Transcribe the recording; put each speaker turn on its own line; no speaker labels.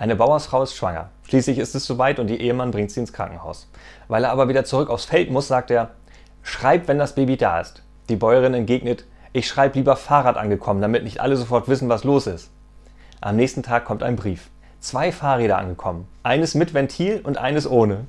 Eine Bauersfrau ist schwanger. Schließlich ist es soweit und ihr Ehemann bringt sie ins Krankenhaus. Weil er aber wieder zurück aufs Feld muss, sagt er, schreib, wenn das Baby da ist. Die Bäuerin entgegnet, ich schreibe lieber Fahrrad angekommen, damit nicht alle sofort wissen, was los ist. Am nächsten Tag kommt ein Brief. Zwei Fahrräder angekommen. Eines mit Ventil und eines ohne.